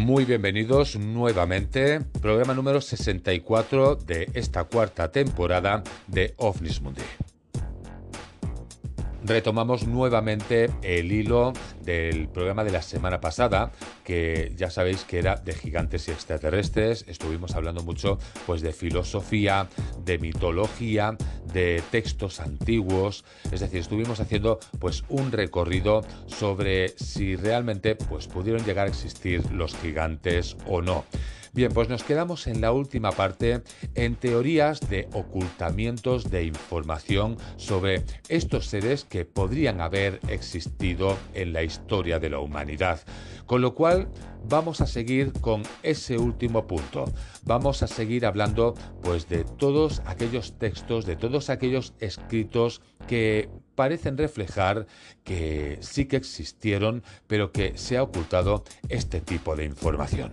Muy bienvenidos nuevamente, programa número 64 de esta cuarta temporada de OVNIS Mundi retomamos nuevamente el hilo del programa de la semana pasada, que ya sabéis que era de gigantes y extraterrestres. Estuvimos hablando mucho pues de filosofía, de mitología, de textos antiguos, es decir, estuvimos haciendo pues un recorrido sobre si realmente pues pudieron llegar a existir los gigantes o no. Bien, pues nos quedamos en la última parte en teorías de ocultamientos de información sobre estos seres que podrían haber existido en la historia de la humanidad. Con lo cual vamos a seguir con ese último punto. Vamos a seguir hablando pues de todos aquellos textos, de todos aquellos escritos que parecen reflejar que sí que existieron, pero que se ha ocultado este tipo de información.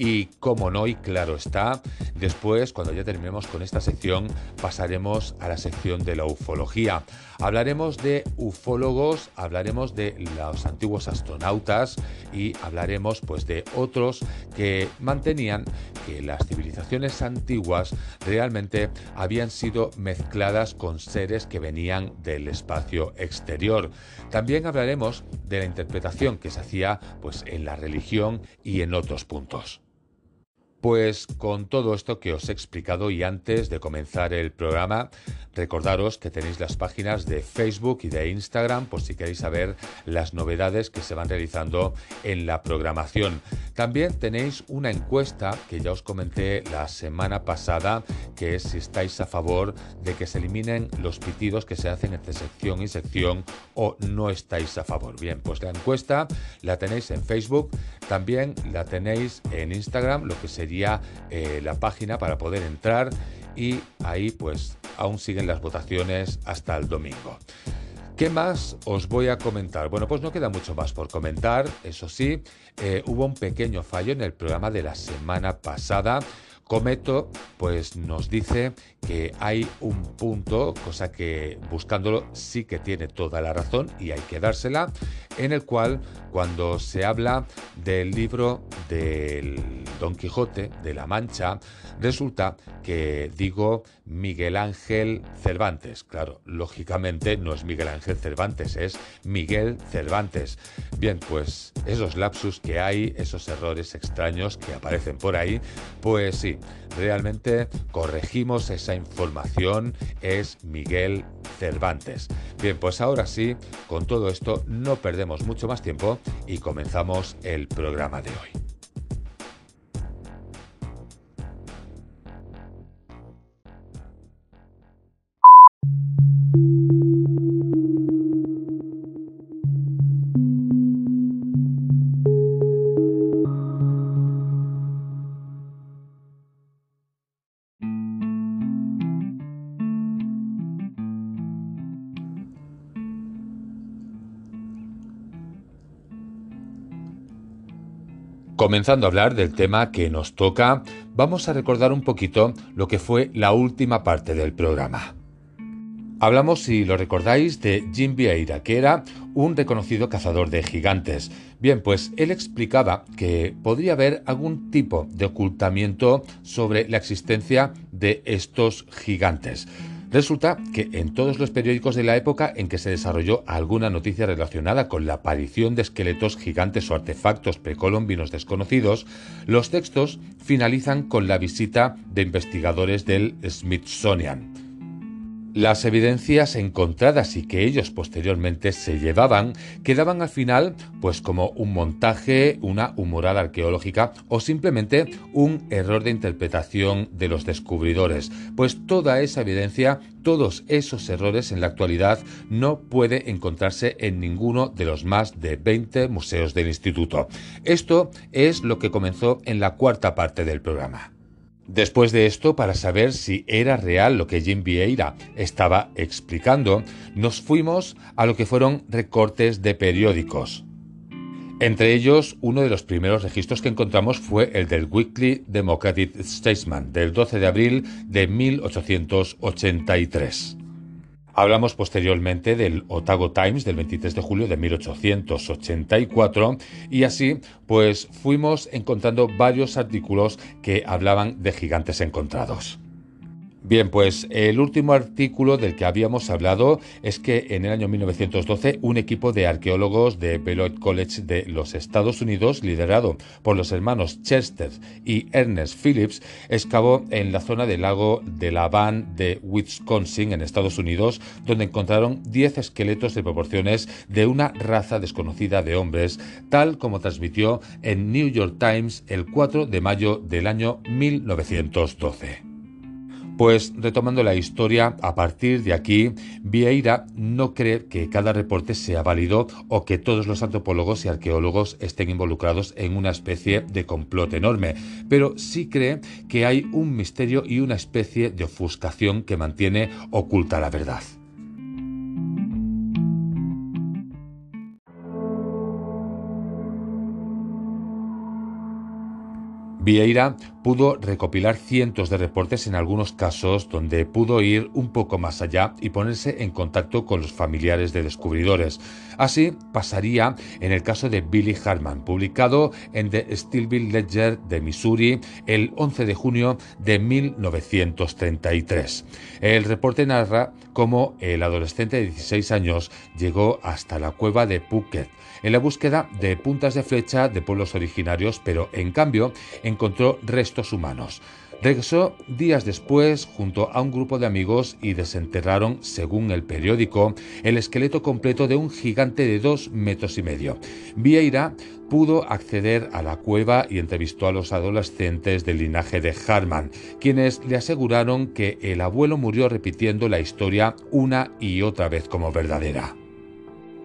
Y como no, y claro está, después, cuando ya terminemos con esta sección, pasaremos a la sección de la ufología. Hablaremos de ufólogos, hablaremos de los antiguos astronautas y hablaremos pues de otros que mantenían que las civilizaciones antiguas realmente habían sido mezcladas con seres que venían del espacio exterior. También hablaremos de la interpretación que se hacía pues en la religión y en otros puntos. Pues con todo esto que os he explicado y antes de comenzar el programa, recordaros que tenéis las páginas de Facebook y de Instagram por si queréis saber las novedades que se van realizando en la programación. También tenéis una encuesta que ya os comenté la semana pasada, que es si estáis a favor de que se eliminen los pitidos que se hacen entre sección y sección o no estáis a favor. Bien, pues la encuesta la tenéis en Facebook, también la tenéis en Instagram, lo que sería eh, la página para poder entrar y ahí pues aún siguen las votaciones hasta el domingo. ¿Qué más os voy a comentar? Bueno, pues no queda mucho más por comentar, eso sí, eh, hubo un pequeño fallo en el programa de la semana pasada. Cometo pues nos dice que hay un punto, cosa que buscándolo sí que tiene toda la razón y hay que dársela, en el cual cuando se habla del libro del Don Quijote de la Mancha, resulta que digo Miguel Ángel Cervantes. Claro, lógicamente no es Miguel Ángel Cervantes, es Miguel Cervantes. Bien, pues esos lapsus que hay, esos errores extraños que aparecen por ahí, pues sí, realmente corregimos esa información, es Miguel Cervantes. Bien, pues ahora sí, con todo esto no perdemos mucho más tiempo y comenzamos el programa de hoy. Comenzando a hablar del tema que nos toca, vamos a recordar un poquito lo que fue la última parte del programa. Hablamos, si lo recordáis, de Jim Vieira, que era un reconocido cazador de gigantes. Bien, pues él explicaba que podría haber algún tipo de ocultamiento sobre la existencia de estos gigantes. Resulta que en todos los periódicos de la época en que se desarrolló alguna noticia relacionada con la aparición de esqueletos gigantes o artefactos precolombinos desconocidos, los textos finalizan con la visita de investigadores del Smithsonian. Las evidencias encontradas y que ellos posteriormente se llevaban quedaban al final pues como un montaje, una humorada arqueológica o simplemente un error de interpretación de los descubridores, pues toda esa evidencia, todos esos errores en la actualidad no puede encontrarse en ninguno de los más de 20 museos del instituto. Esto es lo que comenzó en la cuarta parte del programa. Después de esto, para saber si era real lo que Jim Vieira estaba explicando, nos fuimos a lo que fueron recortes de periódicos. Entre ellos, uno de los primeros registros que encontramos fue el del Weekly Democratic Statesman del 12 de abril de 1883. Hablamos posteriormente del Otago Times del 23 de julio de 1884 y así pues fuimos encontrando varios artículos que hablaban de gigantes encontrados. Bien, pues el último artículo del que habíamos hablado es que en el año 1912 un equipo de arqueólogos de Beloit College de los Estados Unidos, liderado por los hermanos Chester y Ernest Phillips, excavó en la zona del lago de la Van de Wisconsin, en Estados Unidos, donde encontraron 10 esqueletos de proporciones de una raza desconocida de hombres, tal como transmitió en New York Times el 4 de mayo del año 1912. Pues retomando la historia, a partir de aquí, Vieira no cree que cada reporte sea válido o que todos los antropólogos y arqueólogos estén involucrados en una especie de complot enorme, pero sí cree que hay un misterio y una especie de ofuscación que mantiene oculta la verdad. Vieira pudo recopilar cientos de reportes en algunos casos donde pudo ir un poco más allá y ponerse en contacto con los familiares de descubridores. Así pasaría en el caso de Billy Harman, publicado en The Stillville Ledger de Missouri el 11 de junio de 1933. El reporte narra cómo el adolescente de 16 años llegó hasta la cueva de Phuket en la búsqueda de puntas de flecha de pueblos originarios, pero en cambio encontró restos humanos. Regresó días después junto a un grupo de amigos y desenterraron, según el periódico, el esqueleto completo de un gigante de dos metros y medio. Vieira pudo acceder a la cueva y entrevistó a los adolescentes del linaje de Harman, quienes le aseguraron que el abuelo murió repitiendo la historia una y otra vez como verdadera.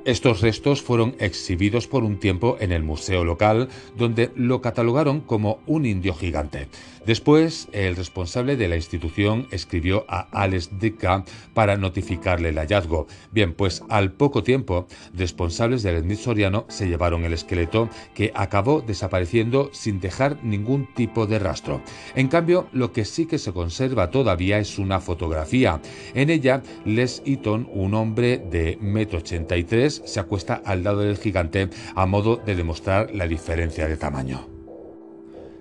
Estos restos fueron exhibidos por un tiempo en el museo local, donde lo catalogaron como un indio gigante. Después, el responsable de la institución escribió a Alex Dicka para notificarle el hallazgo. Bien, pues al poco tiempo, responsables del Smithsoniano se llevaron el esqueleto que acabó desapareciendo sin dejar ningún tipo de rastro. En cambio, lo que sí que se conserva todavía es una fotografía. En ella, Les Eaton, un hombre de 1,83 m, se acuesta al lado del gigante a modo de demostrar la diferencia de tamaño.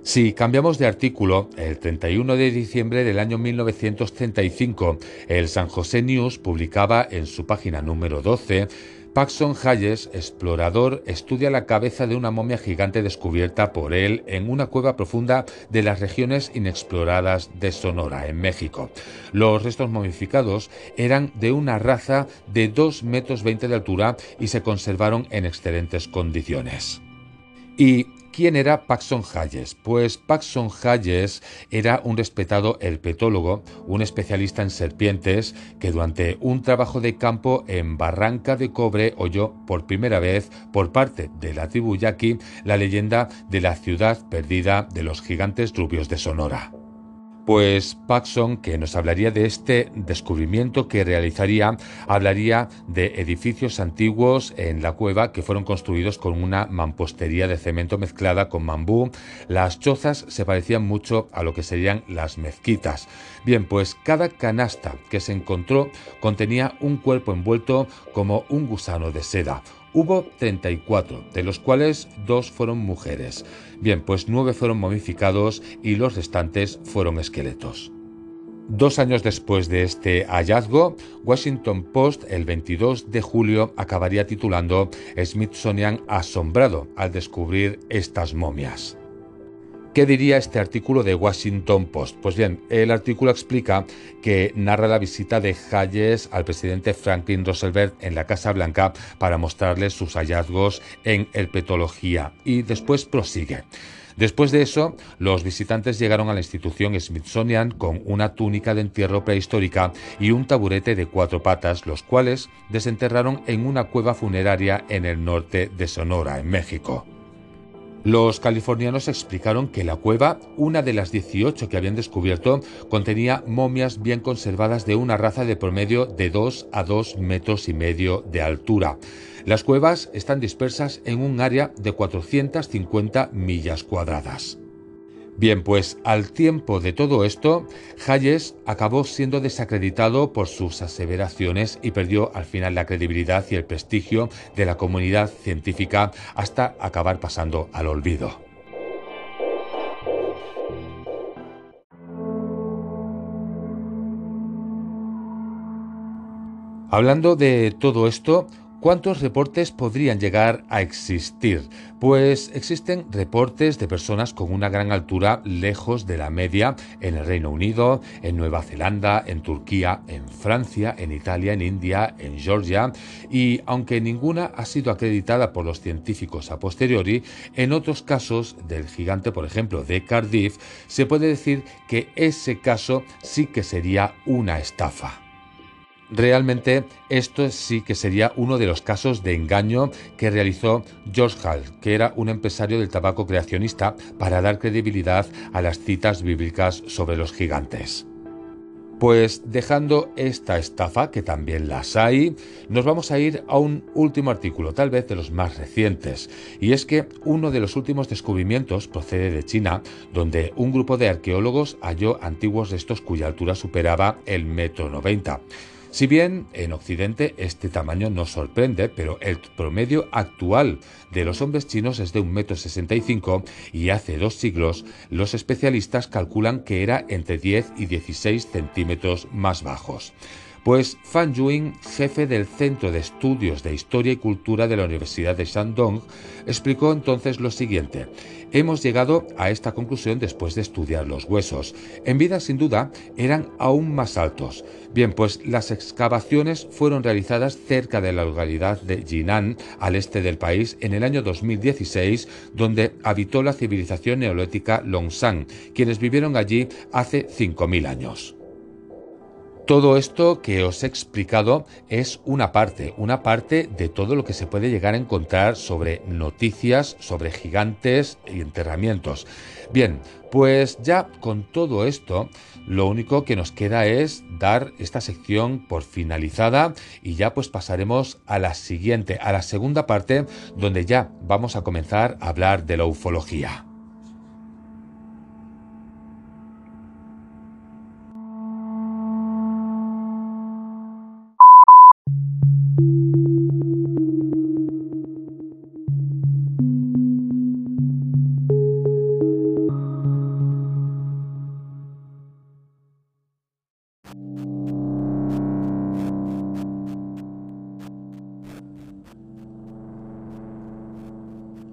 Si cambiamos de artículo, el 31 de diciembre del año 1935, el San José News publicaba en su página número 12 Paxson Hayes, explorador, estudia la cabeza de una momia gigante descubierta por él en una cueva profunda de las regiones inexploradas de Sonora, en México. Los restos momificados eran de una raza de 2 metros 20 de altura y se conservaron en excelentes condiciones. Y ¿Quién era Paxson Hayes? Pues Paxson Hayes era un respetado herpetólogo, un especialista en serpientes, que durante un trabajo de campo en Barranca de Cobre oyó por primera vez por parte de la tribu yaqui la leyenda de la ciudad perdida de los gigantes rubios de Sonora. Pues Paxson, que nos hablaría de este descubrimiento que realizaría, hablaría de edificios antiguos en la cueva que fueron construidos con una mampostería de cemento mezclada con bambú. Las chozas se parecían mucho a lo que serían las mezquitas. Bien, pues cada canasta que se encontró contenía un cuerpo envuelto como un gusano de seda Hubo 34, de los cuales dos fueron mujeres. Bien, pues nueve fueron momificados y los restantes fueron esqueletos. Dos años después de este hallazgo, Washington Post el 22 de julio acabaría titulando Smithsonian asombrado al descubrir estas momias. ¿Qué diría este artículo de Washington Post? Pues bien, el artículo explica que narra la visita de Hayes al presidente Franklin Roosevelt en la Casa Blanca para mostrarle sus hallazgos en herpetología y después prosigue. Después de eso, los visitantes llegaron a la institución Smithsonian con una túnica de entierro prehistórica y un taburete de cuatro patas, los cuales desenterraron en una cueva funeraria en el norte de Sonora, en México. Los californianos explicaron que la cueva, una de las 18 que habían descubierto, contenía momias bien conservadas de una raza de promedio de 2 a 2 metros y medio de altura. Las cuevas están dispersas en un área de 450 millas cuadradas. Bien, pues al tiempo de todo esto, Hayes acabó siendo desacreditado por sus aseveraciones y perdió al final la credibilidad y el prestigio de la comunidad científica hasta acabar pasando al olvido. Hablando de todo esto, ¿Cuántos reportes podrían llegar a existir? Pues existen reportes de personas con una gran altura lejos de la media en el Reino Unido, en Nueva Zelanda, en Turquía, en Francia, en Italia, en India, en Georgia y aunque ninguna ha sido acreditada por los científicos a posteriori, en otros casos del gigante, por ejemplo, de Cardiff, se puede decir que ese caso sí que sería una estafa. Realmente esto sí que sería uno de los casos de engaño que realizó George Hall, que era un empresario del tabaco creacionista, para dar credibilidad a las citas bíblicas sobre los gigantes. Pues dejando esta estafa, que también las hay, nos vamos a ir a un último artículo, tal vez de los más recientes, y es que uno de los últimos descubrimientos procede de China, donde un grupo de arqueólogos halló antiguos restos cuya altura superaba el metro noventa. Si bien en Occidente este tamaño no sorprende, pero el promedio actual de los hombres chinos es de 1,65 m y hace dos siglos los especialistas calculan que era entre 10 y 16 centímetros más bajos. Pues Fan Yuing, jefe del Centro de Estudios de Historia y Cultura de la Universidad de Shandong, explicó entonces lo siguiente. Hemos llegado a esta conclusión después de estudiar los huesos. En vida, sin duda, eran aún más altos. Bien, pues las excavaciones fueron realizadas cerca de la localidad de Jinan, al este del país, en el año 2016, donde habitó la civilización neolítica Longshan, quienes vivieron allí hace 5.000 años. Todo esto que os he explicado es una parte, una parte de todo lo que se puede llegar a encontrar sobre noticias, sobre gigantes y enterramientos. Bien, pues ya con todo esto, lo único que nos queda es dar esta sección por finalizada y ya pues pasaremos a la siguiente, a la segunda parte, donde ya vamos a comenzar a hablar de la ufología.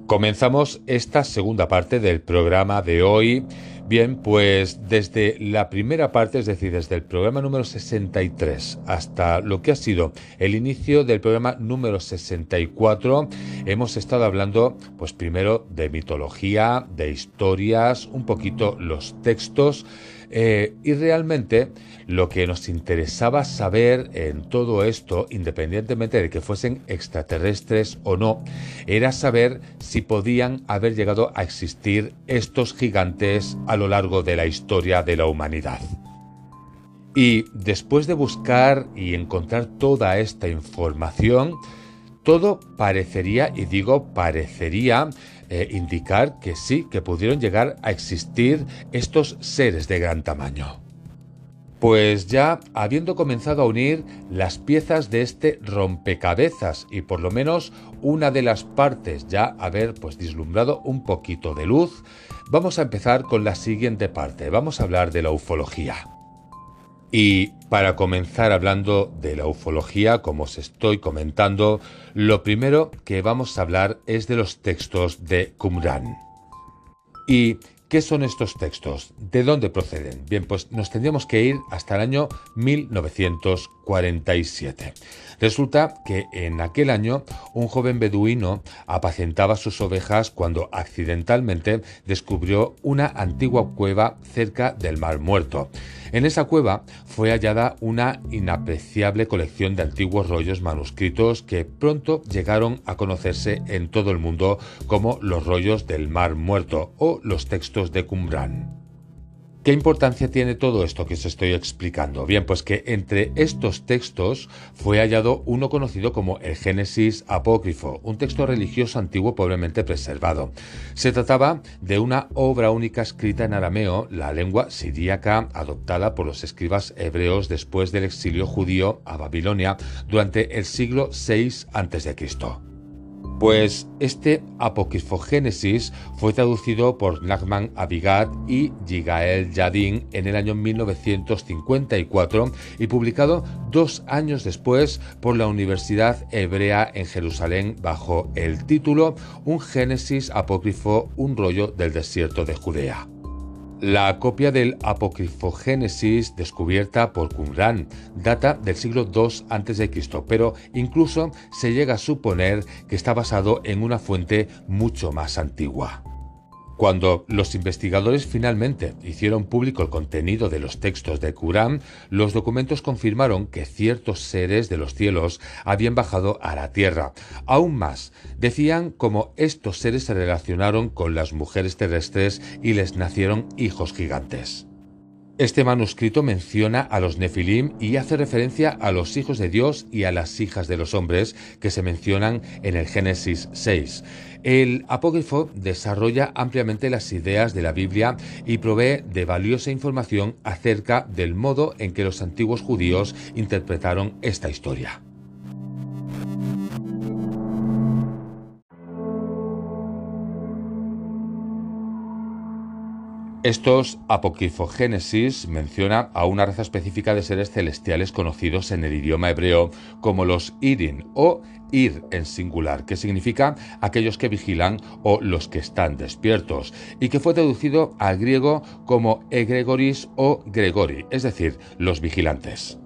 Comenzamos esta segunda parte del programa de hoy. Bien, pues desde la primera parte, es decir, desde el programa número 63 hasta lo que ha sido el inicio del programa número 64, hemos estado hablando, pues primero de mitología, de historias, un poquito los textos, eh, y realmente lo que nos interesaba saber en todo esto, independientemente de que fuesen extraterrestres o no, era saber si podían haber llegado a existir estos gigantes a lo largo de la historia de la humanidad. Y después de buscar y encontrar toda esta información, todo parecería, y digo parecería, eh, indicar que sí, que pudieron llegar a existir estos seres de gran tamaño. Pues ya habiendo comenzado a unir las piezas de este rompecabezas y por lo menos una de las partes ya haber pues vislumbrado un poquito de luz, vamos a empezar con la siguiente parte. Vamos a hablar de la ufología. Y para comenzar hablando de la ufología, como os estoy comentando, lo primero que vamos a hablar es de los textos de Qumran. ¿Y qué son estos textos? ¿De dónde proceden? Bien, pues nos tendríamos que ir hasta el año 1947. Resulta que en aquel año un joven beduino apacentaba sus ovejas cuando accidentalmente descubrió una antigua cueva cerca del Mar Muerto. En esa cueva fue hallada una inapreciable colección de antiguos rollos manuscritos que pronto llegaron a conocerse en todo el mundo como los rollos del Mar Muerto o los textos de Qumran. ¿Qué importancia tiene todo esto que os estoy explicando? Bien, pues que entre estos textos fue hallado uno conocido como el Génesis apócrifo, un texto religioso antiguo pobremente preservado. Se trataba de una obra única escrita en arameo, la lengua siríaca adoptada por los escribas hebreos después del exilio judío a Babilonia durante el siglo VI a.C. Pues este Apocryphogénesis fue traducido por Nachman Abigat y Yigael Yadin en el año 1954 y publicado dos años después por la Universidad Hebrea en Jerusalén bajo el título Un Génesis apócrifo, un rollo del desierto de Judea. La copia del Apocryphogénesis descubierta por Qumran data del siglo II a.C., pero incluso se llega a suponer que está basado en una fuente mucho más antigua. Cuando los investigadores finalmente hicieron público el contenido de los textos de Qurán, los documentos confirmaron que ciertos seres de los cielos habían bajado a la tierra. Aún más, decían cómo estos seres se relacionaron con las mujeres terrestres y les nacieron hijos gigantes. Este manuscrito menciona a los Nefilim y hace referencia a los hijos de Dios y a las hijas de los hombres que se mencionan en el Génesis 6. El apócrifo desarrolla ampliamente las ideas de la Biblia y provee de valiosa información acerca del modo en que los antiguos judíos interpretaron esta historia. Estos apocryphogénesis menciona a una raza específica de seres celestiales conocidos en el idioma hebreo como los Irin o Ir en singular, que significa aquellos que vigilan o los que están despiertos, y que fue traducido al griego como egregoris o gregori, es decir, los vigilantes.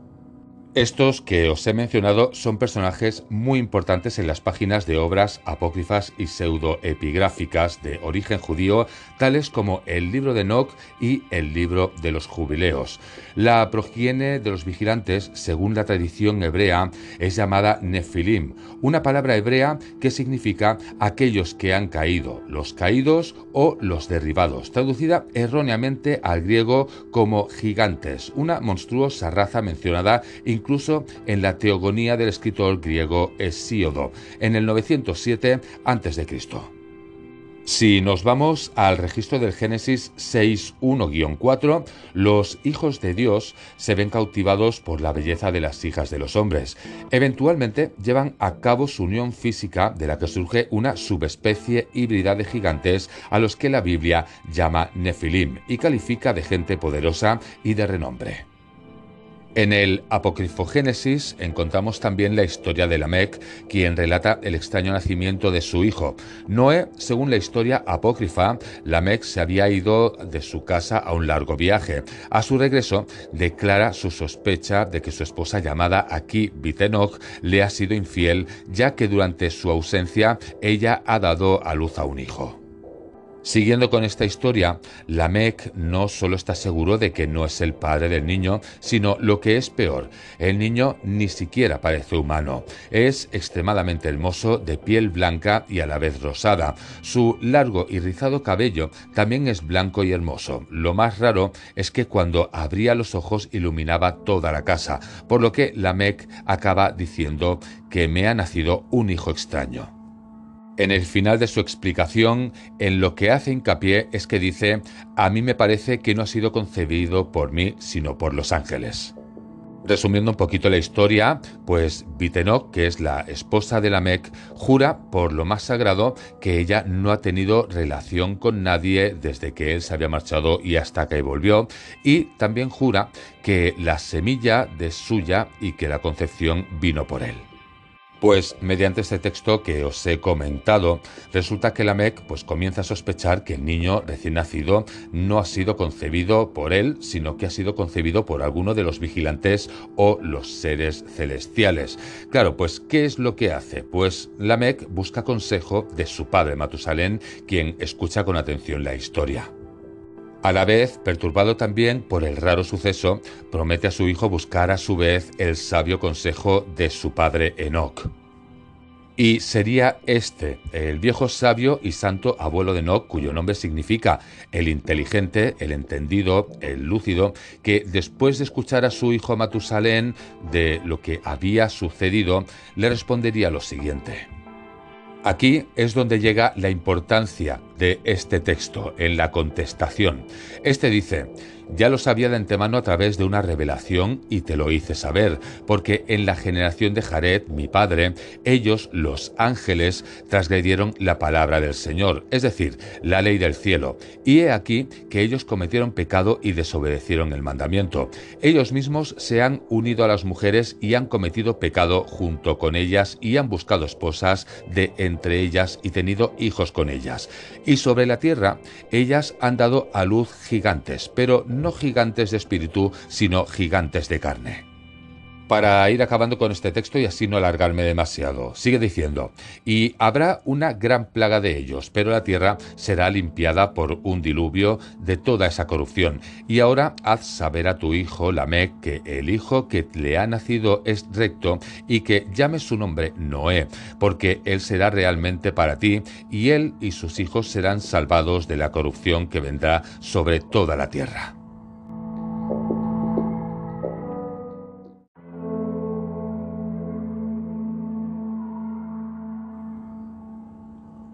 Estos que os he mencionado son personajes muy importantes en las páginas de obras apócrifas y pseudoepigráficas de origen judío, tales como el libro de Enoch y el libro de los jubileos. La progenie de los vigilantes, según la tradición hebrea, es llamada Nefilim, una palabra hebrea que significa aquellos que han caído, los caídos o los derribados, traducida erróneamente al griego como gigantes, una monstruosa raza mencionada incluso en la teogonía del escritor griego Hesíodo, en el 907 a.C. Si nos vamos al registro del Génesis 6.1-4, los hijos de Dios se ven cautivados por la belleza de las hijas de los hombres. Eventualmente llevan a cabo su unión física de la que surge una subespecie híbrida de gigantes a los que la Biblia llama Nefilim y califica de gente poderosa y de renombre. En el Apocryphogénesis encontramos también la historia de Lamec, quien relata el extraño nacimiento de su hijo. Noé, según la historia apócrifa, Lamec se había ido de su casa a un largo viaje. A su regreso, declara su sospecha de que su esposa llamada aquí Bitenoch le ha sido infiel, ya que durante su ausencia ella ha dado a luz a un hijo. Siguiendo con esta historia, Lamec no solo está seguro de que no es el padre del niño, sino lo que es peor, el niño ni siquiera parece humano. Es extremadamente hermoso, de piel blanca y a la vez rosada. Su largo y rizado cabello también es blanco y hermoso. Lo más raro es que cuando abría los ojos iluminaba toda la casa, por lo que Lamec acaba diciendo que me ha nacido un hijo extraño. En el final de su explicación, en lo que hace hincapié es que dice, a mí me parece que no ha sido concebido por mí, sino por los ángeles. Resumiendo un poquito la historia, pues Bitenoch, que es la esposa de Lamec, jura por lo más sagrado que ella no ha tenido relación con nadie desde que él se había marchado y hasta que volvió, y también jura que la semilla es suya y que la concepción vino por él. Pues mediante este texto que os he comentado, resulta que la MEC pues, comienza a sospechar que el niño recién nacido no ha sido concebido por él, sino que ha sido concebido por alguno de los vigilantes o los seres celestiales. Claro, pues ¿qué es lo que hace? Pues la MEC busca consejo de su padre Matusalén, quien escucha con atención la historia. A la vez, perturbado también por el raro suceso, promete a su hijo buscar a su vez el sabio consejo de su padre Enoch. Y sería este, el viejo sabio y santo abuelo de Enoch, cuyo nombre significa el inteligente, el entendido, el lúcido, que después de escuchar a su hijo Matusalén de lo que había sucedido, le respondería lo siguiente. Aquí es donde llega la importancia de este texto, en la contestación. Este dice, ya lo sabía de antemano a través de una revelación y te lo hice saber, porque en la generación de Jared, mi padre, ellos, los ángeles, transgredieron la palabra del Señor, es decir, la ley del cielo. Y he aquí que ellos cometieron pecado y desobedecieron el mandamiento. Ellos mismos se han unido a las mujeres y han cometido pecado junto con ellas y han buscado esposas de entre ellas y tenido hijos con ellas. Y sobre la tierra, ellas han dado a luz gigantes, pero no gigantes de espíritu, sino gigantes de carne. Para ir acabando con este texto y así no alargarme demasiado, sigue diciendo, y habrá una gran plaga de ellos, pero la tierra será limpiada por un diluvio de toda esa corrupción. Y ahora haz saber a tu hijo, Lamec, que el hijo que le ha nacido es recto y que llame su nombre Noé, porque él será realmente para ti, y él y sus hijos serán salvados de la corrupción que vendrá sobre toda la tierra.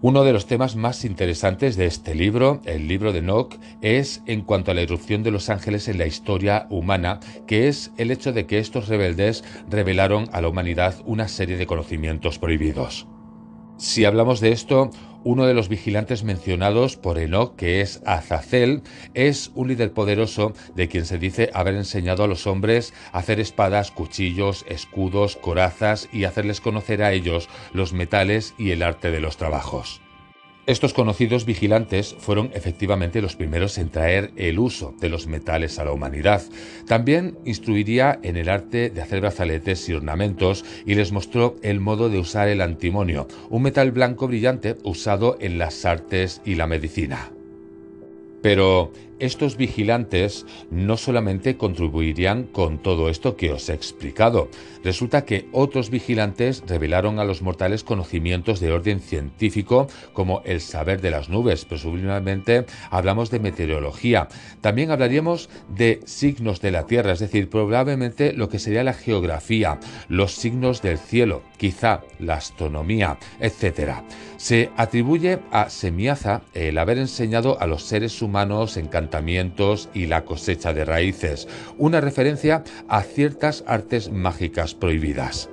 Uno de los temas más interesantes de este libro, el libro de Enoch, es en cuanto a la irrupción de los ángeles en la historia humana, que es el hecho de que estos rebeldes revelaron a la humanidad una serie de conocimientos prohibidos. Si hablamos de esto, uno de los vigilantes mencionados por Enoch, que es Azazel, es un líder poderoso de quien se dice haber enseñado a los hombres a hacer espadas, cuchillos, escudos, corazas y hacerles conocer a ellos los metales y el arte de los trabajos. Estos conocidos vigilantes fueron efectivamente los primeros en traer el uso de los metales a la humanidad. También instruiría en el arte de hacer brazaletes y ornamentos y les mostró el modo de usar el antimonio, un metal blanco brillante usado en las artes y la medicina. Pero estos vigilantes no solamente contribuirían con todo esto que os he explicado. Resulta que otros vigilantes revelaron a los mortales conocimientos de orden científico como el saber de las nubes. Presumiblemente hablamos de meteorología. También hablaríamos de signos de la Tierra, es decir, probablemente lo que sería la geografía, los signos del cielo, quizá la astronomía, etc. Se atribuye a Semiaza el haber enseñado a los seres humanos y la cosecha de raíces, una referencia a ciertas artes mágicas prohibidas.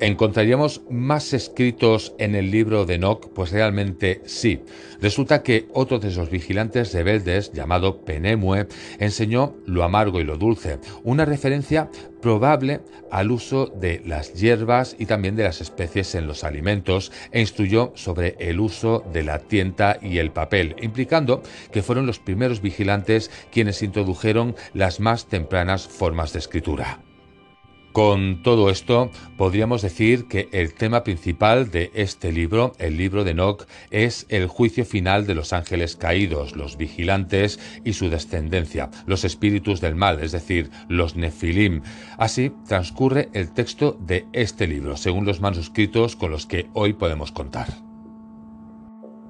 ¿Encontraríamos más escritos en el libro de Enoch? Pues realmente sí. Resulta que otro de esos vigilantes rebeldes, llamado Penemue, enseñó lo amargo y lo dulce, una referencia probable al uso de las hierbas y también de las especies en los alimentos e instruyó sobre el uso de la tienta y el papel, implicando que fueron los primeros vigilantes quienes introdujeron las más tempranas formas de escritura. Con todo esto, podríamos decir que el tema principal de este libro, el libro de Enoch, es el juicio final de los ángeles caídos, los vigilantes y su descendencia, los espíritus del mal, es decir, los nefilim. Así transcurre el texto de este libro, según los manuscritos con los que hoy podemos contar.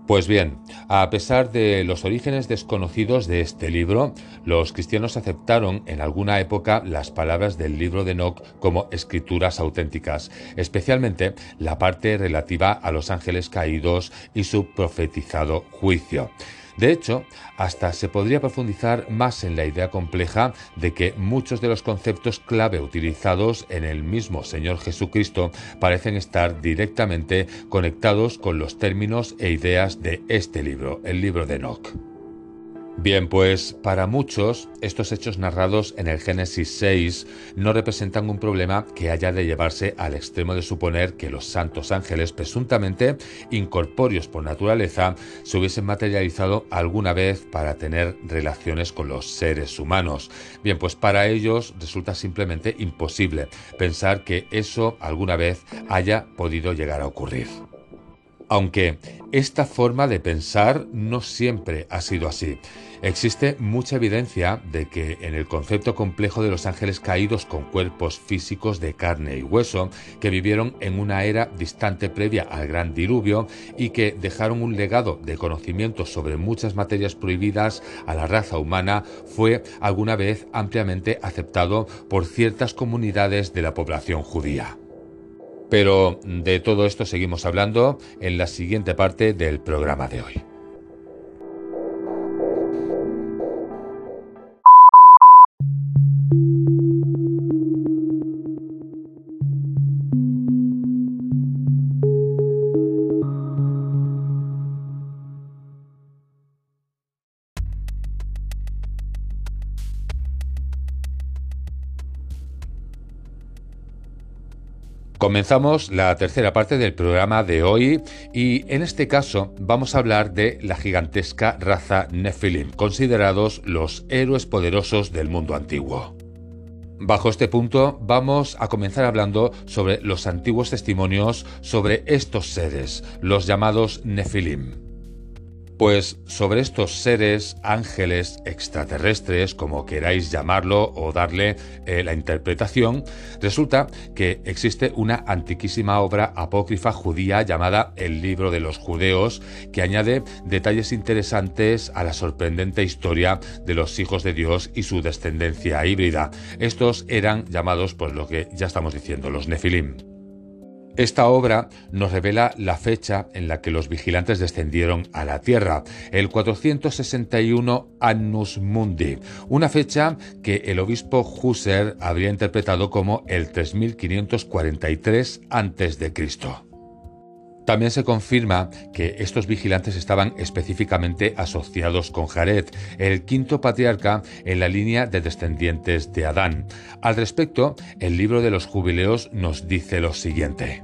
Pues bien, a pesar de los orígenes desconocidos de este libro, los cristianos aceptaron en alguna época las palabras del libro de Enoch como escrituras auténticas, especialmente la parte relativa a los ángeles caídos y su profetizado juicio. De hecho, hasta se podría profundizar más en la idea compleja de que muchos de los conceptos clave utilizados en el mismo Señor Jesucristo parecen estar directamente conectados con los términos e ideas de este libro, el libro de Enoch. Bien, pues para muchos estos hechos narrados en el Génesis 6 no representan un problema que haya de llevarse al extremo de suponer que los santos ángeles presuntamente incorpóreos por naturaleza se hubiesen materializado alguna vez para tener relaciones con los seres humanos. Bien, pues para ellos resulta simplemente imposible pensar que eso alguna vez haya podido llegar a ocurrir. aunque esta forma de pensar no siempre ha sido así. Existe mucha evidencia de que en el concepto complejo de los ángeles caídos con cuerpos físicos de carne y hueso, que vivieron en una era distante previa al gran diluvio y que dejaron un legado de conocimientos sobre muchas materias prohibidas a la raza humana, fue alguna vez ampliamente aceptado por ciertas comunidades de la población judía. Pero de todo esto seguimos hablando en la siguiente parte del programa de hoy. Comenzamos la tercera parte del programa de hoy y en este caso vamos a hablar de la gigantesca raza Nephilim, considerados los héroes poderosos del mundo antiguo. Bajo este punto vamos a comenzar hablando sobre los antiguos testimonios sobre estos seres, los llamados Nephilim. Pues sobre estos seres, ángeles, extraterrestres, como queráis llamarlo o darle eh, la interpretación, resulta que existe una antiquísima obra apócrifa judía llamada El libro de los judeos, que añade detalles interesantes a la sorprendente historia de los hijos de Dios y su descendencia híbrida. Estos eran llamados, pues lo que ya estamos diciendo, los Nefilim. Esta obra nos revela la fecha en la que los vigilantes descendieron a la Tierra, el 461 Annus Mundi, una fecha que el obispo Husser habría interpretado como el 3543 a.C. También se confirma que estos vigilantes estaban específicamente asociados con Jared, el quinto patriarca en la línea de descendientes de Adán. Al respecto, el libro de los jubileos nos dice lo siguiente.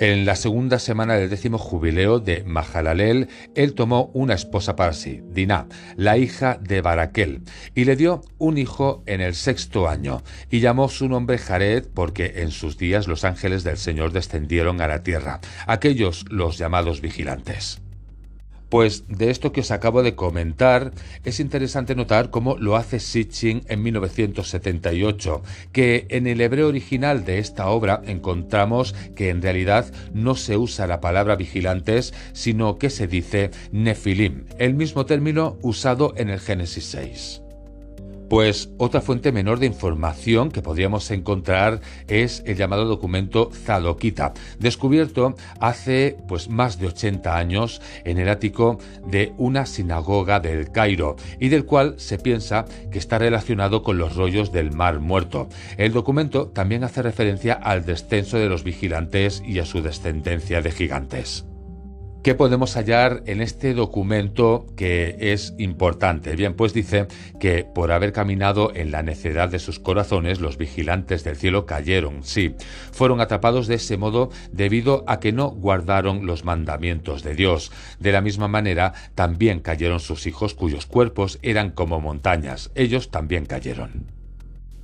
En la segunda semana del décimo jubileo de Mahalalel, él tomó una esposa para sí, Dinah, la hija de Baraquel, y le dio un hijo en el sexto año, y llamó su nombre Jared porque en sus días los ángeles del Señor descendieron a la tierra, aquellos los llamados vigilantes. Pues de esto que os acabo de comentar, es interesante notar cómo lo hace Sitchin en 1978, que en el hebreo original de esta obra encontramos que en realidad no se usa la palabra vigilantes, sino que se dice nefilim, el mismo término usado en el Génesis 6. Pues otra fuente menor de información que podríamos encontrar es el llamado documento Zadokita, descubierto hace pues más de 80 años en el ático de una sinagoga del Cairo y del cual se piensa que está relacionado con los rollos del Mar Muerto. El documento también hace referencia al descenso de los vigilantes y a su descendencia de gigantes. ¿Qué podemos hallar en este documento que es importante? Bien, pues dice que por haber caminado en la necedad de sus corazones, los vigilantes del cielo cayeron, sí, fueron atrapados de ese modo debido a que no guardaron los mandamientos de Dios. De la misma manera, también cayeron sus hijos cuyos cuerpos eran como montañas, ellos también cayeron.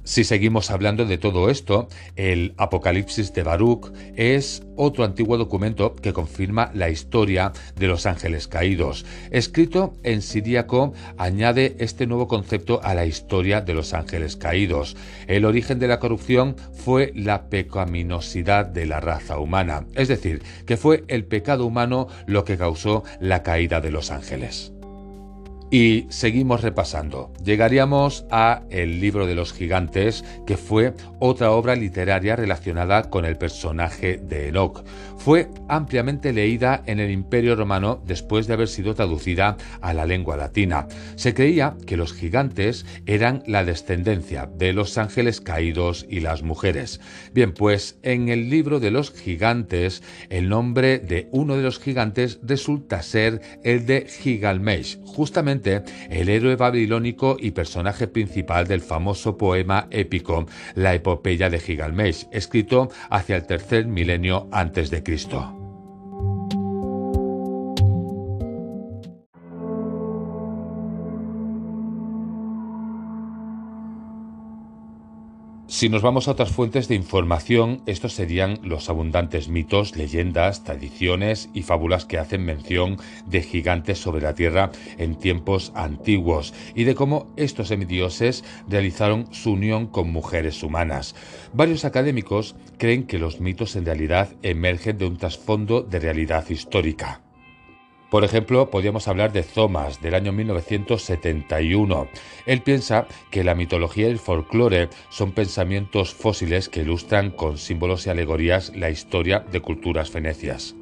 Si seguimos hablando de todo esto, el Apocalipsis de Baruch es otro antiguo documento que confirma la historia de los ángeles caídos. Escrito en siríaco, añade este nuevo concepto a la historia de los ángeles caídos. El origen de la corrupción fue la pecaminosidad de la raza humana, es decir, que fue el pecado humano lo que causó la caída de los ángeles. Y seguimos repasando. Llegaríamos a El libro de los gigantes, que fue otra obra literaria relacionada con el personaje de Enoch. Fue ampliamente leída en el Imperio Romano después de haber sido traducida a la lengua latina. Se creía que los gigantes eran la descendencia de los ángeles caídos y las mujeres. Bien, pues en el libro de los gigantes, el nombre de uno de los gigantes resulta ser el de Gigalmesh, justamente el héroe babilónico y personaje principal del famoso poema épico La epopeya de Gigalmesh, escrito hacia el tercer milenio antes de Cristo. Si nos vamos a otras fuentes de información, estos serían los abundantes mitos, leyendas, tradiciones y fábulas que hacen mención de gigantes sobre la Tierra en tiempos antiguos y de cómo estos semidioses realizaron su unión con mujeres humanas. Varios académicos creen que los mitos en realidad emergen de un trasfondo de realidad histórica. Por ejemplo, podríamos hablar de Thomas, del año 1971. Él piensa que la mitología y el folclore son pensamientos fósiles que ilustran con símbolos y alegorías la historia de culturas fenecias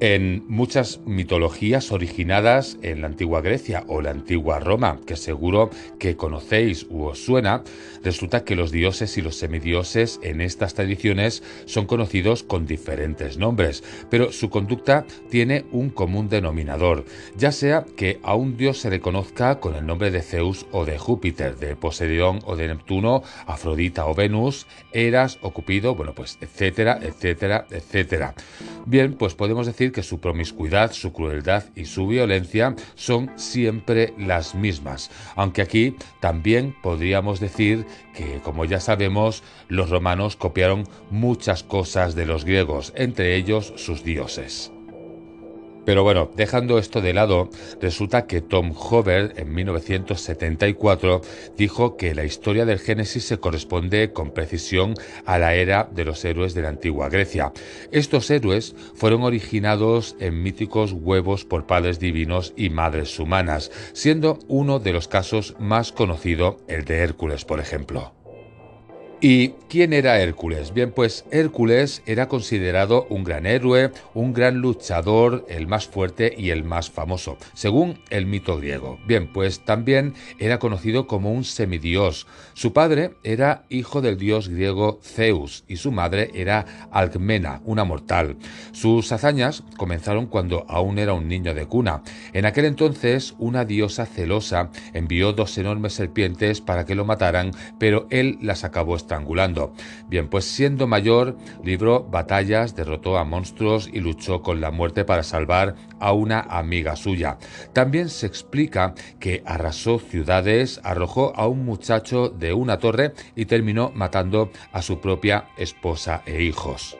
en muchas mitologías originadas en la antigua Grecia o la antigua Roma, que seguro que conocéis u os suena, resulta que los dioses y los semidioses en estas tradiciones son conocidos con diferentes nombres, pero su conducta tiene un común denominador, ya sea que a un dios se reconozca con el nombre de Zeus o de Júpiter, de Poseidón o de Neptuno, Afrodita o Venus, Eras o Cupido, bueno pues etcétera, etcétera, etcétera. Bien, pues podemos decir que su promiscuidad, su crueldad y su violencia son siempre las mismas, aunque aquí también podríamos decir que, como ya sabemos, los romanos copiaron muchas cosas de los griegos, entre ellos sus dioses. Pero bueno, dejando esto de lado, resulta que Tom Hover en 1974 dijo que la historia del Génesis se corresponde con precisión a la era de los héroes de la antigua Grecia. Estos héroes fueron originados en míticos huevos por padres divinos y madres humanas, siendo uno de los casos más conocido el de Hércules, por ejemplo. ¿Y quién era Hércules? Bien, pues Hércules era considerado un gran héroe, un gran luchador, el más fuerte y el más famoso, según el mito griego. Bien, pues también era conocido como un semidios. Su padre era hijo del dios griego Zeus y su madre era Alcmena, una mortal. Sus hazañas comenzaron cuando aún era un niño de cuna. En aquel entonces, una diosa celosa envió dos enormes serpientes para que lo mataran, pero él las acabó Bien, pues siendo mayor, libró batallas, derrotó a monstruos y luchó con la muerte para salvar a una amiga suya. También se explica que arrasó ciudades, arrojó a un muchacho de una torre y terminó matando a su propia esposa e hijos.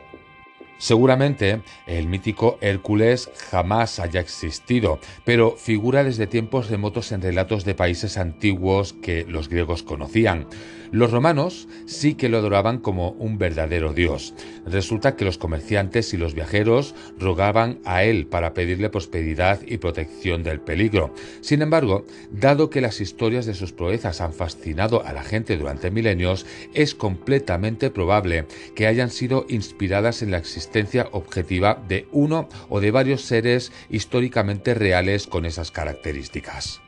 Seguramente el mítico Hércules jamás haya existido, pero figura desde tiempos remotos en relatos de países antiguos que los griegos conocían. Los romanos sí que lo adoraban como un verdadero dios. Resulta que los comerciantes y los viajeros rogaban a él para pedirle prosperidad y protección del peligro. Sin embargo, dado que las historias de sus proezas han fascinado a la gente durante milenios, es completamente probable que hayan sido inspiradas en la existencia objetiva de uno o de varios seres históricamente reales con esas características.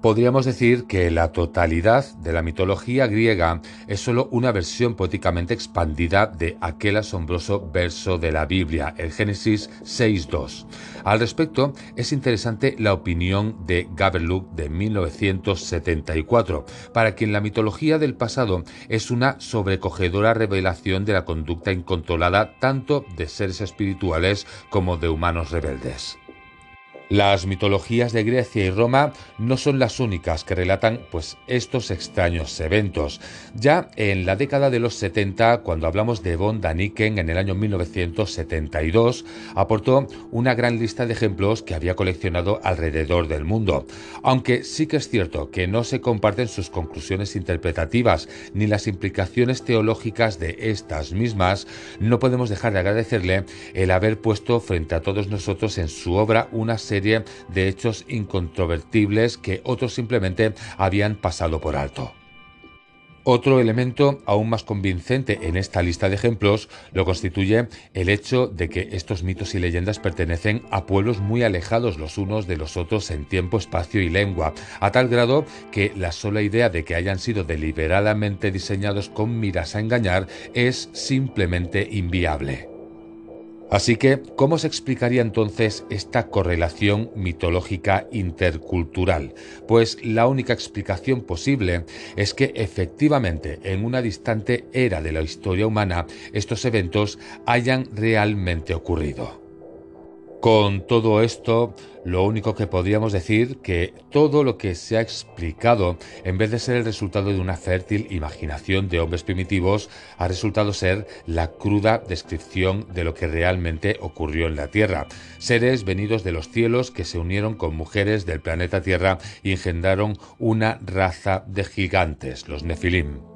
Podríamos decir que la totalidad de la mitología griega es solo una versión poéticamente expandida de aquel asombroso verso de la Biblia, el Génesis 6.2. Al respecto, es interesante la opinión de Gaberluck de 1974, para quien la mitología del pasado es una sobrecogedora revelación de la conducta incontrolada tanto de seres espirituales como de humanos rebeldes. Las mitologías de Grecia y Roma no son las únicas que relatan pues estos extraños eventos. Ya en la década de los 70, cuando hablamos de von Daniken en el año 1972, aportó una gran lista de ejemplos que había coleccionado alrededor del mundo. Aunque sí que es cierto que no se comparten sus conclusiones interpretativas ni las implicaciones teológicas de estas mismas, no podemos dejar de agradecerle el haber puesto frente a todos nosotros en su obra una serie de hechos incontrovertibles que otros simplemente habían pasado por alto. Otro elemento aún más convincente en esta lista de ejemplos lo constituye el hecho de que estos mitos y leyendas pertenecen a pueblos muy alejados los unos de los otros en tiempo, espacio y lengua, a tal grado que la sola idea de que hayan sido deliberadamente diseñados con miras a engañar es simplemente inviable. Así que, ¿cómo se explicaría entonces esta correlación mitológica intercultural? Pues la única explicación posible es que efectivamente en una distante era de la historia humana estos eventos hayan realmente ocurrido. Con todo esto, lo único que podríamos decir que todo lo que se ha explicado, en vez de ser el resultado de una fértil imaginación de hombres primitivos, ha resultado ser la cruda descripción de lo que realmente ocurrió en la Tierra. Seres venidos de los cielos que se unieron con mujeres del planeta Tierra y engendraron una raza de gigantes, los Nefilim.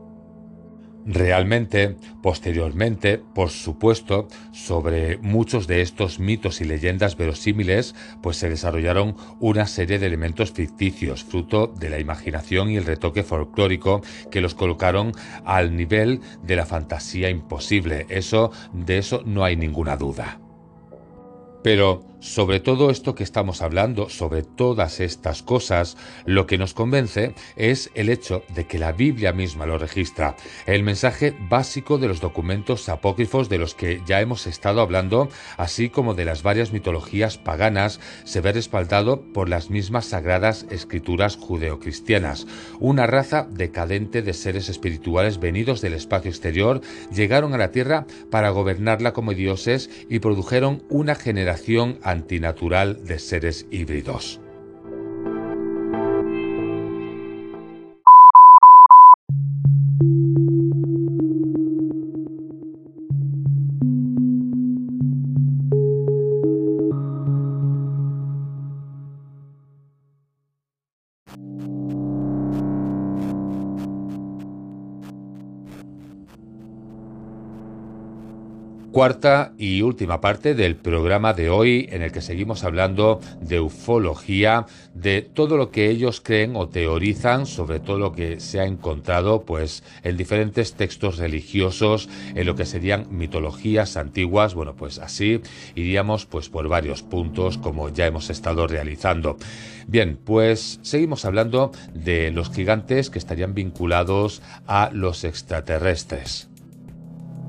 Realmente, posteriormente, por supuesto, sobre muchos de estos mitos y leyendas verosímiles, pues se desarrollaron una serie de elementos ficticios, fruto de la imaginación y el retoque folclórico que los colocaron al nivel de la fantasía imposible. Eso, de eso no hay ninguna duda. Pero sobre todo esto que estamos hablando, sobre todas estas cosas, lo que nos convence es el hecho de que la Biblia misma lo registra, el mensaje básico de los documentos apócrifos de los que ya hemos estado hablando, así como de las varias mitologías paganas, se ve respaldado por las mismas sagradas escrituras judeocristianas. Una raza decadente de seres espirituales venidos del espacio exterior llegaron a la tierra para gobernarla como dioses y produjeron una generación antinatural de seres híbridos. Cuarta y última parte del programa de hoy en el que seguimos hablando de ufología, de todo lo que ellos creen o teorizan sobre todo lo que se ha encontrado pues en diferentes textos religiosos, en lo que serían mitologías antiguas, bueno, pues así iríamos pues por varios puntos como ya hemos estado realizando. Bien, pues seguimos hablando de los gigantes que estarían vinculados a los extraterrestres.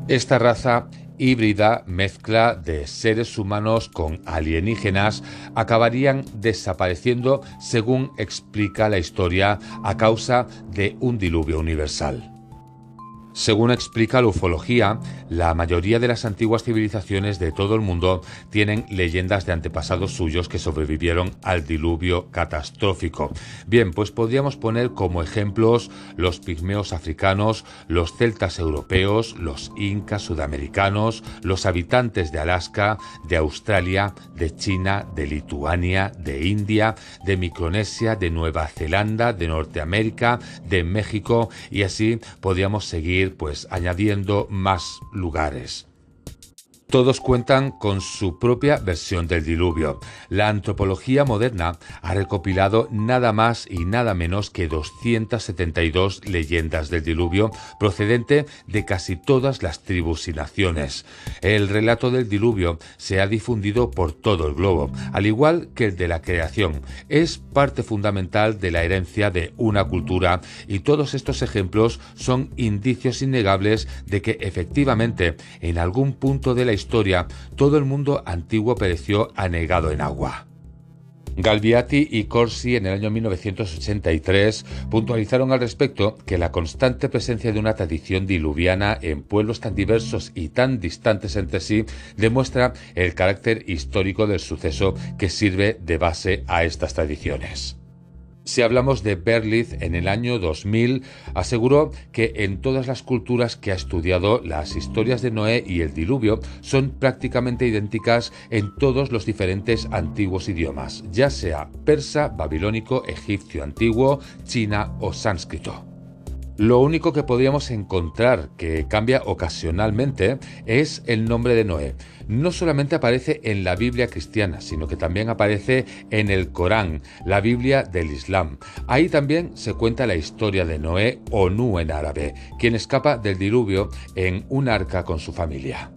Esta raza híbrida mezcla de seres humanos con alienígenas acabarían desapareciendo según explica la historia a causa de un diluvio universal. Según explica la ufología, la mayoría de las antiguas civilizaciones de todo el mundo tienen leyendas de antepasados suyos que sobrevivieron al diluvio catastrófico. Bien, pues podríamos poner como ejemplos los pigmeos africanos, los celtas europeos, los incas sudamericanos, los habitantes de Alaska, de Australia, de China, de Lituania, de India, de Micronesia, de Nueva Zelanda, de Norteamérica, de México y así podríamos seguir pues añadiendo más lugares. Todos cuentan con su propia versión del diluvio. La antropología moderna ha recopilado nada más y nada menos que 272 leyendas del diluvio procedente de casi todas las tribus y naciones. El relato del diluvio se ha difundido por todo el globo, al igual que el de la creación. Es parte fundamental de la herencia de una cultura y todos estos ejemplos son indicios innegables de que efectivamente en algún punto de la historia historia, todo el mundo antiguo pereció anegado en agua. Galviati y Corsi en el año 1983 puntualizaron al respecto que la constante presencia de una tradición diluviana en pueblos tan diversos y tan distantes entre sí demuestra el carácter histórico del suceso que sirve de base a estas tradiciones. Si hablamos de Berlitz en el año 2000, aseguró que en todas las culturas que ha estudiado, las historias de Noé y el diluvio son prácticamente idénticas en todos los diferentes antiguos idiomas, ya sea persa, babilónico, egipcio antiguo, china o sánscrito. Lo único que podríamos encontrar que cambia ocasionalmente es el nombre de Noé. No solamente aparece en la Biblia cristiana, sino que también aparece en el Corán, la Biblia del Islam. Ahí también se cuenta la historia de Noé o Nu en árabe, quien escapa del diluvio en un arca con su familia.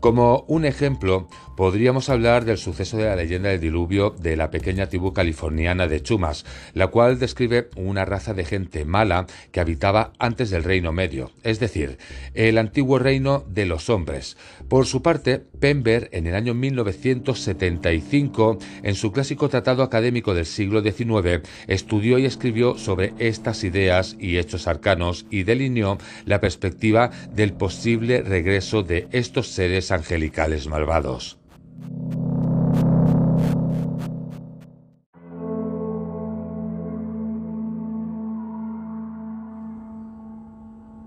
Como un ejemplo, podríamos hablar del suceso de la leyenda del diluvio de la pequeña tribu californiana de Chumas, la cual describe una raza de gente mala que habitaba antes del Reino Medio, es decir, el antiguo reino de los hombres. Por su parte, Pember, en el año 1975, en su clásico tratado académico del siglo XIX, estudió y escribió sobre estas ideas y hechos arcanos y delineó la perspectiva del posible regreso de estos seres angelicales malvados. you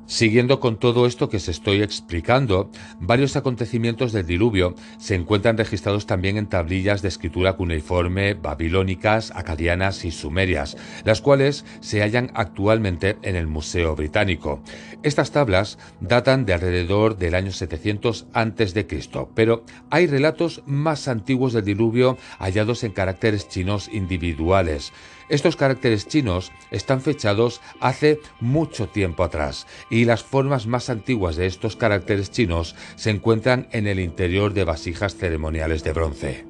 Siguiendo con todo esto que se estoy explicando, varios acontecimientos del diluvio se encuentran registrados también en tablillas de escritura cuneiforme babilónicas, acadianas y sumerias, las cuales se hallan actualmente en el Museo Británico. Estas tablas datan de alrededor del año 700 a.C., pero hay relatos más antiguos del diluvio hallados en caracteres chinos individuales. Estos caracteres chinos están fechados hace mucho tiempo atrás y las formas más antiguas de estos caracteres chinos se encuentran en el interior de vasijas ceremoniales de bronce.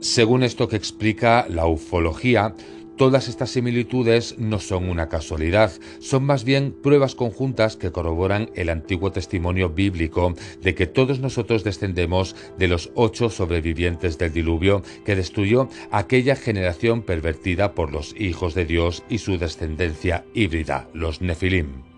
Según esto que explica la ufología, Todas estas similitudes no son una casualidad, son más bien pruebas conjuntas que corroboran el antiguo testimonio bíblico de que todos nosotros descendemos de los ocho sobrevivientes del diluvio que destruyó aquella generación pervertida por los hijos de Dios y su descendencia híbrida, los Nefilim.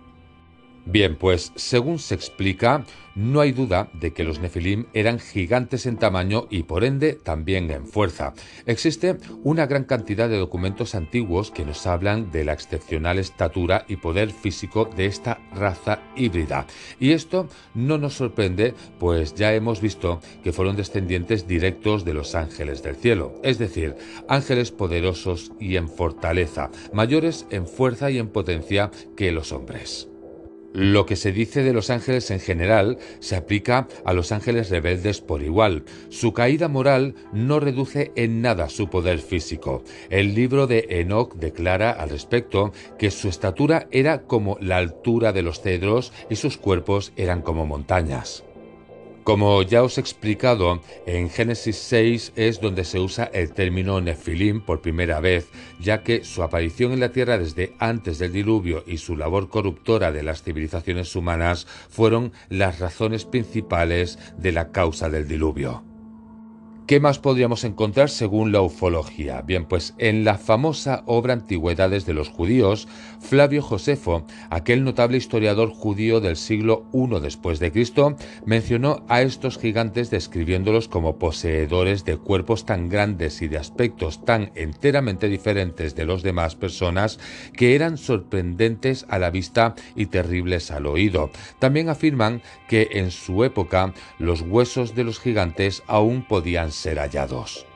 Bien, pues según se explica, no hay duda de que los Nefilim eran gigantes en tamaño y por ende también en fuerza. Existe una gran cantidad de documentos antiguos que nos hablan de la excepcional estatura y poder físico de esta raza híbrida. Y esto no nos sorprende, pues ya hemos visto que fueron descendientes directos de los ángeles del cielo, es decir, ángeles poderosos y en fortaleza, mayores en fuerza y en potencia que los hombres. Lo que se dice de los ángeles en general se aplica a los ángeles rebeldes por igual. Su caída moral no reduce en nada su poder físico. El libro de Enoch declara al respecto que su estatura era como la altura de los cedros y sus cuerpos eran como montañas. Como ya os he explicado, en Génesis 6 es donde se usa el término Nefilim por primera vez, ya que su aparición en la tierra desde antes del diluvio y su labor corruptora de las civilizaciones humanas fueron las razones principales de la causa del diluvio. ¿Qué más podríamos encontrar según la ufología? Bien, pues en la famosa obra Antigüedades de los Judíos, Flavio Josefo, aquel notable historiador judío del siglo I después de Cristo, mencionó a estos gigantes describiéndolos como poseedores de cuerpos tan grandes y de aspectos tan enteramente diferentes de los demás personas que eran sorprendentes a la vista y terribles al oído. También afirman que en su época los huesos de los gigantes aún podían ser hallados.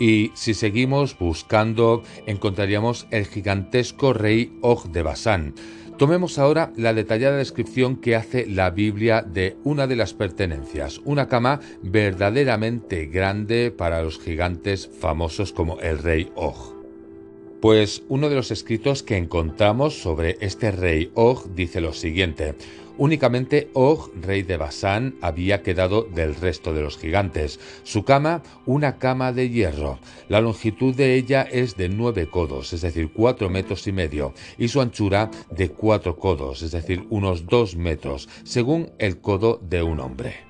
Y si seguimos buscando, encontraríamos el gigantesco rey Og de Basán. Tomemos ahora la detallada descripción que hace la Biblia de una de las pertenencias, una cama verdaderamente grande para los gigantes famosos como el rey Og. Pues uno de los escritos que encontramos sobre este rey Og dice lo siguiente: Únicamente Og, rey de Basán, había quedado del resto de los gigantes. Su cama, una cama de hierro. La longitud de ella es de nueve codos, es decir, cuatro metros y medio, y su anchura de cuatro codos, es decir, unos dos metros, según el codo de un hombre.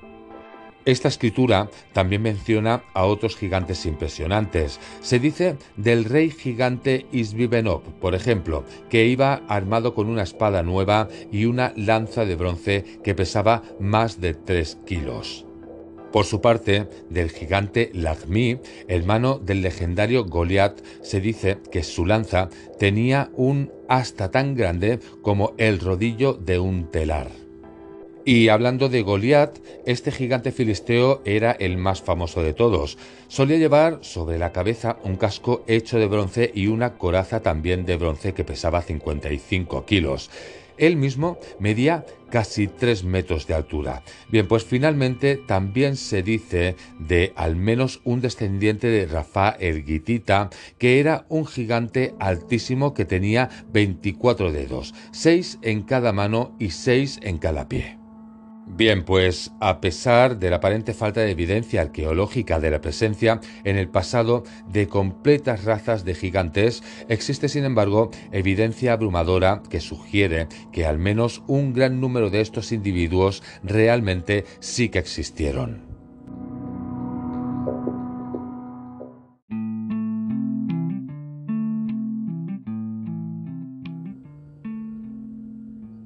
Esta escritura también menciona a otros gigantes impresionantes. Se dice del rey gigante Isbibenop, por ejemplo, que iba armado con una espada nueva y una lanza de bronce que pesaba más de 3 kilos. Por su parte, del gigante Lagmi, hermano del legendario Goliat, se dice que su lanza tenía un asta tan grande como el rodillo de un telar. Y hablando de Goliat, este gigante filisteo era el más famoso de todos. Solía llevar sobre la cabeza un casco hecho de bronce y una coraza también de bronce que pesaba 55 kilos. Él mismo medía casi 3 metros de altura. Bien, pues finalmente también se dice de al menos un descendiente de Rafa el Gitita, que era un gigante altísimo que tenía 24 dedos, 6 en cada mano y 6 en cada pie. Bien, pues a pesar de la aparente falta de evidencia arqueológica de la presencia en el pasado de completas razas de gigantes, existe sin embargo evidencia abrumadora que sugiere que al menos un gran número de estos individuos realmente sí que existieron.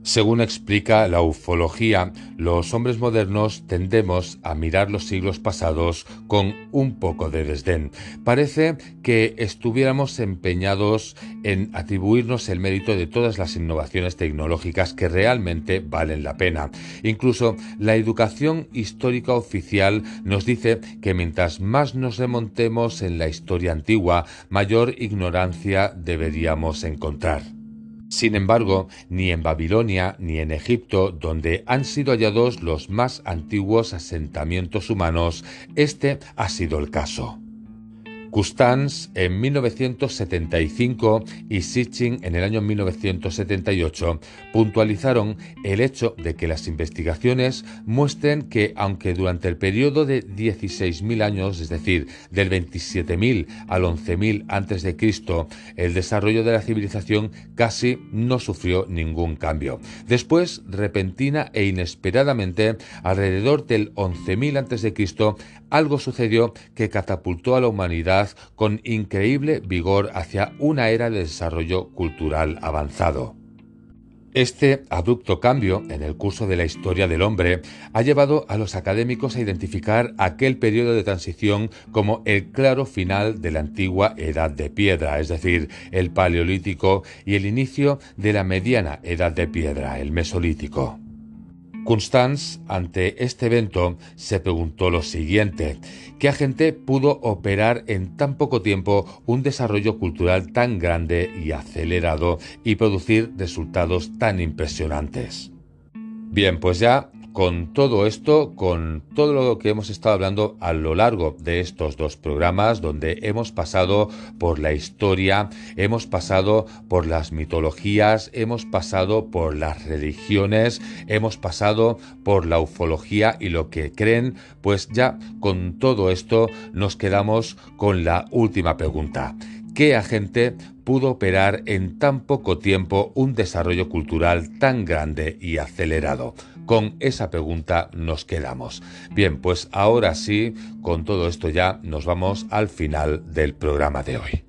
Según explica la ufología, los hombres modernos tendemos a mirar los siglos pasados con un poco de desdén. Parece que estuviéramos empeñados en atribuirnos el mérito de todas las innovaciones tecnológicas que realmente valen la pena. Incluso la educación histórica oficial nos dice que mientras más nos remontemos en la historia antigua, mayor ignorancia deberíamos encontrar. Sin embargo, ni en Babilonia ni en Egipto, donde han sido hallados los más antiguos asentamientos humanos, este ha sido el caso. Custans en 1975 y Sitchin en el año 1978 puntualizaron el hecho de que las investigaciones muestren que aunque durante el periodo de 16.000 años, es decir, del 27.000 al 11.000 a.C., el desarrollo de la civilización casi no sufrió ningún cambio. Después, repentina e inesperadamente, alrededor del 11.000 a.C., algo sucedió que catapultó a la humanidad con increíble vigor hacia una era de desarrollo cultural avanzado. Este abrupto cambio en el curso de la historia del hombre ha llevado a los académicos a identificar aquel periodo de transición como el claro final de la antigua edad de piedra, es decir, el paleolítico y el inicio de la mediana edad de piedra, el mesolítico. Constance, ante este evento, se preguntó lo siguiente, ¿qué agente pudo operar en tan poco tiempo un desarrollo cultural tan grande y acelerado y producir resultados tan impresionantes? Bien, pues ya con todo esto, con todo lo que hemos estado hablando a lo largo de estos dos programas, donde hemos pasado por la historia, hemos pasado por las mitologías, hemos pasado por las religiones, hemos pasado por la ufología y lo que creen, pues ya con todo esto nos quedamos con la última pregunta. ¿Qué agente pudo operar en tan poco tiempo un desarrollo cultural tan grande y acelerado? Con esa pregunta nos quedamos. Bien, pues ahora sí, con todo esto ya nos vamos al final del programa de hoy.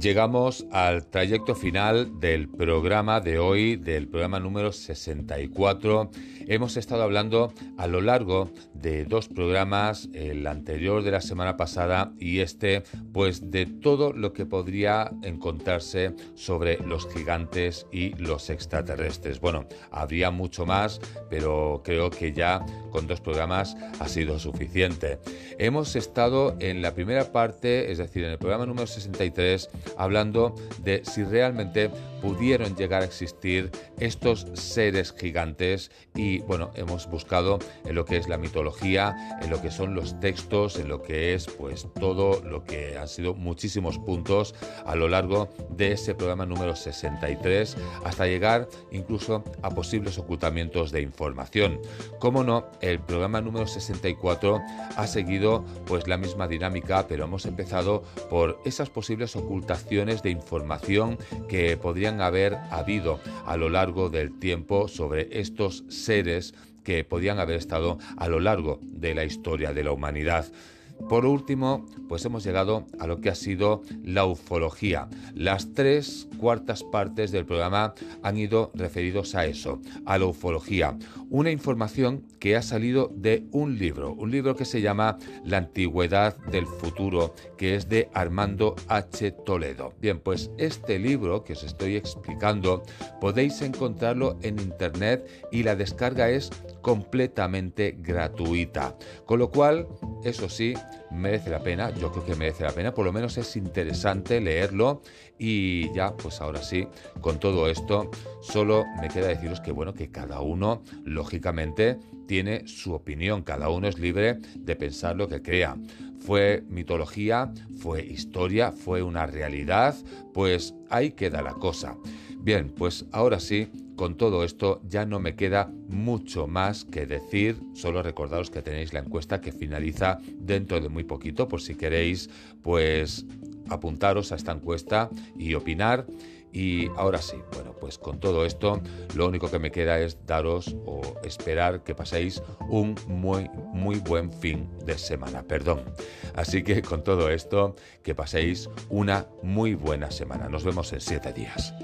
Llegamos al trayecto final del programa de hoy, del programa número 64. Hemos estado hablando a lo largo de dos programas, el anterior de la semana pasada y este, pues de todo lo que podría encontrarse sobre los gigantes y los extraterrestres. Bueno, habría mucho más, pero creo que ya con dos programas ha sido suficiente. Hemos estado en la primera parte, es decir, en el programa número 63, hablando de si realmente pudieron llegar a existir estos seres gigantes y bueno, hemos buscado en lo que es la mitología, en lo que son los textos, en lo que es pues todo lo que han sido muchísimos puntos a lo largo de ese programa número 63 hasta llegar incluso a posibles ocultamientos de información. Como no, el programa número 64 ha seguido pues la misma dinámica, pero hemos empezado por esas posibles ocultaciones de información que podrían haber habido a lo largo del tiempo sobre estos seres que podían haber estado a lo largo de la historia de la humanidad. Por último, pues hemos llegado a lo que ha sido la ufología. Las tres cuartas partes del programa han ido referidos a eso, a la ufología. Una información que ha salido de un libro, un libro que se llama La antigüedad del futuro, que es de Armando H. Toledo. Bien, pues este libro que os estoy explicando podéis encontrarlo en internet y la descarga es completamente gratuita. Con lo cual, eso sí, merece la pena, yo creo que merece la pena, por lo menos es interesante leerlo y ya, pues ahora sí, con todo esto, solo me queda deciros que bueno, que cada uno, lógicamente, tiene su opinión, cada uno es libre de pensar lo que crea. Fue mitología, fue historia, fue una realidad, pues ahí queda la cosa. Bien, pues ahora sí, con todo esto ya no me queda mucho más que decir, solo recordaros que tenéis la encuesta que finaliza dentro de muy poquito, por si queréis pues apuntaros a esta encuesta y opinar. Y ahora sí, bueno, pues con todo esto, lo único que me queda es daros o esperar que paséis un muy, muy buen fin de semana, perdón. Así que con todo esto, que paséis una muy buena semana. Nos vemos en siete días.